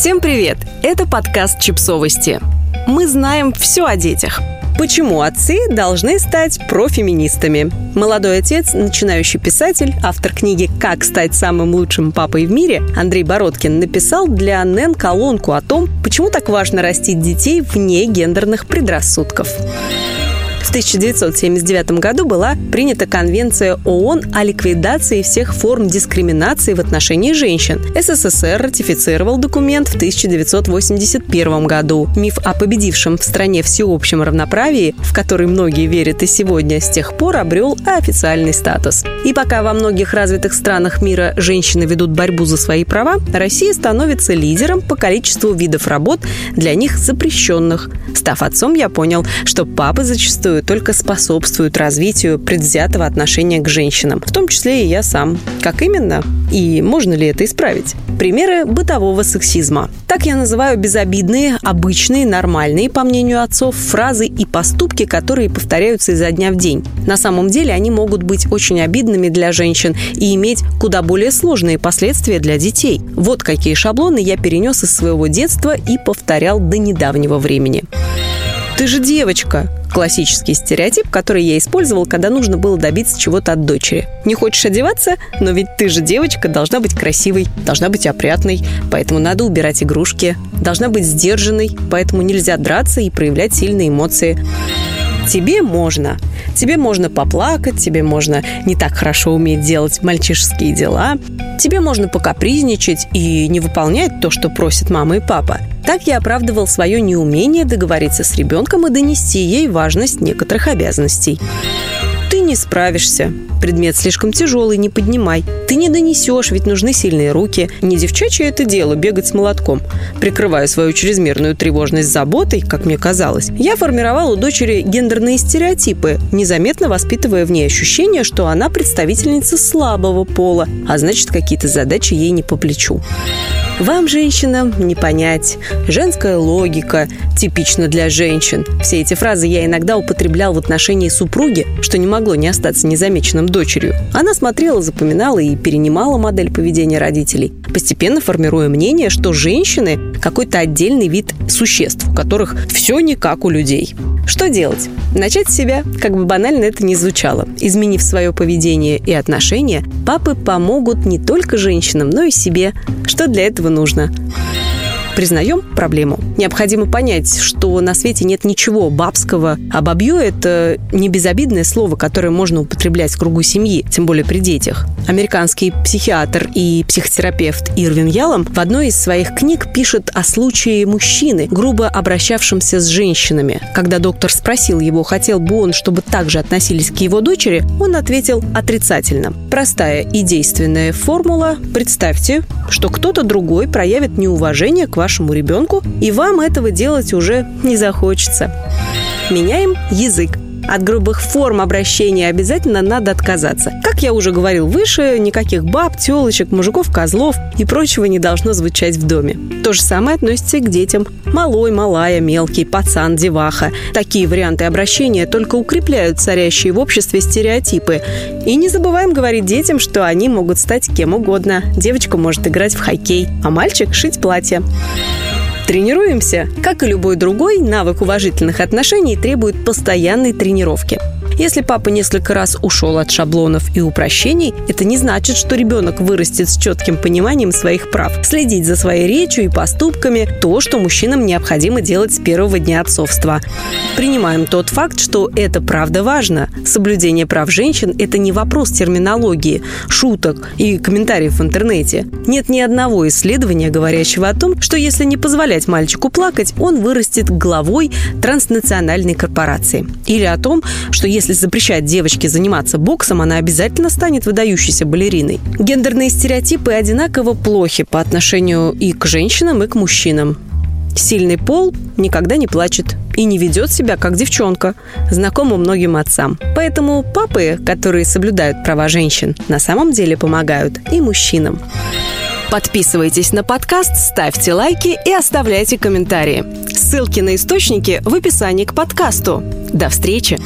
Всем привет! Это подкаст «Чипсовости». Мы знаем все о детях. Почему отцы должны стать профеминистами? Молодой отец, начинающий писатель, автор книги «Как стать самым лучшим папой в мире» Андрей Бородкин написал для НН колонку о том, почему так важно растить детей вне гендерных предрассудков. В 1979 году была принята Конвенция ООН о ликвидации всех форм дискриминации в отношении женщин. СССР ратифицировал документ в 1981 году. Миф о победившем в стране всеобщем равноправии, в который многие верят и сегодня, с тех пор обрел официальный статус. И пока во многих развитых странах мира женщины ведут борьбу за свои права, Россия становится лидером по количеству видов работ для них запрещенных. Став отцом, я понял, что папы зачастую зачастую только способствуют развитию предвзятого отношения к женщинам, в том числе и я сам. Как именно? И можно ли это исправить? Примеры бытового сексизма. Так я называю безобидные, обычные, нормальные, по мнению отцов, фразы и поступки, которые повторяются изо дня в день. На самом деле они могут быть очень обидными для женщин и иметь куда более сложные последствия для детей. Вот какие шаблоны я перенес из своего детства и повторял до недавнего времени. «Ты же девочка!» Классический стереотип, который я использовал, когда нужно было добиться чего-то от дочери. Не хочешь одеваться? Но ведь ты же девочка, должна быть красивой, должна быть опрятной, поэтому надо убирать игрушки, должна быть сдержанной, поэтому нельзя драться и проявлять сильные эмоции. Тебе можно. Тебе можно поплакать, тебе можно не так хорошо уметь делать мальчишеские дела. Тебе можно покапризничать и не выполнять то, что просят мама и папа. Так я оправдывал свое неумение договориться с ребенком и донести ей важность некоторых обязанностей. Не справишься. Предмет слишком тяжелый, не поднимай. Ты не донесешь, ведь нужны сильные руки. Не девчачье это дело бегать с молотком. Прикрывая свою чрезмерную тревожность заботой, как мне казалось, я формировал у дочери гендерные стереотипы, незаметно воспитывая в ней ощущение, что она представительница слабого пола, а значит, какие-то задачи ей не по плечу. Вам, женщинам, не понять. Женская логика типична для женщин. Все эти фразы я иногда употреблял в отношении супруги, что не могло не остаться незамеченным дочерью. Она смотрела, запоминала и перенимала модель поведения родителей, постепенно формируя мнение, что женщины – какой-то отдельный вид существ, у которых все не как у людей. Что делать? Начать с себя, как бы банально это ни звучало. Изменив свое поведение и отношения, папы помогут не только женщинам, но и себе. Что для этого нужно? Признаем проблему. Необходимо понять, что на свете нет ничего бабского. А бабье – это не безобидное слово, которое можно употреблять в кругу семьи, тем более при детях. Американский психиатр и психотерапевт Ирвин Ялом в одной из своих книг пишет о случае мужчины, грубо обращавшемся с женщинами. Когда доктор спросил его, хотел бы он, чтобы так же относились к его дочери, он ответил отрицательно. Простая и действенная формула. Представьте, что кто-то другой проявит неуважение к вашему ребенку, и вам этого делать уже не захочется. Меняем язык. От грубых форм обращения обязательно надо отказаться. Как я уже говорил выше, никаких баб, телочек, мужиков, козлов и прочего не должно звучать в доме. То же самое относится и к детям. Малой, малая, мелкий, пацан, деваха. Такие варианты обращения только укрепляют царящие в обществе стереотипы. И не забываем говорить детям, что они могут стать кем угодно. Девочка может играть в хоккей, а мальчик – шить платье. Тренируемся? Как и любой другой, навык уважительных отношений требует постоянной тренировки. Если папа несколько раз ушел от шаблонов и упрощений, это не значит, что ребенок вырастет с четким пониманием своих прав. Следить за своей речью и поступками – то, что мужчинам необходимо делать с первого дня отцовства. Принимаем тот факт, что это правда важно. Соблюдение прав женщин – это не вопрос терминологии, шуток и комментариев в интернете. Нет ни одного исследования, говорящего о том, что если не позволять мальчику плакать, он вырастет главой транснациональной корпорации. Или о том, что если если запрещать девочке заниматься боксом, она обязательно станет выдающейся балериной. Гендерные стереотипы одинаково плохи по отношению и к женщинам, и к мужчинам. Сильный пол никогда не плачет и не ведет себя как девчонка, знакомо многим отцам. Поэтому папы, которые соблюдают права женщин, на самом деле помогают и мужчинам. Подписывайтесь на подкаст, ставьте лайки и оставляйте комментарии. Ссылки на источники в описании к подкасту. До встречи!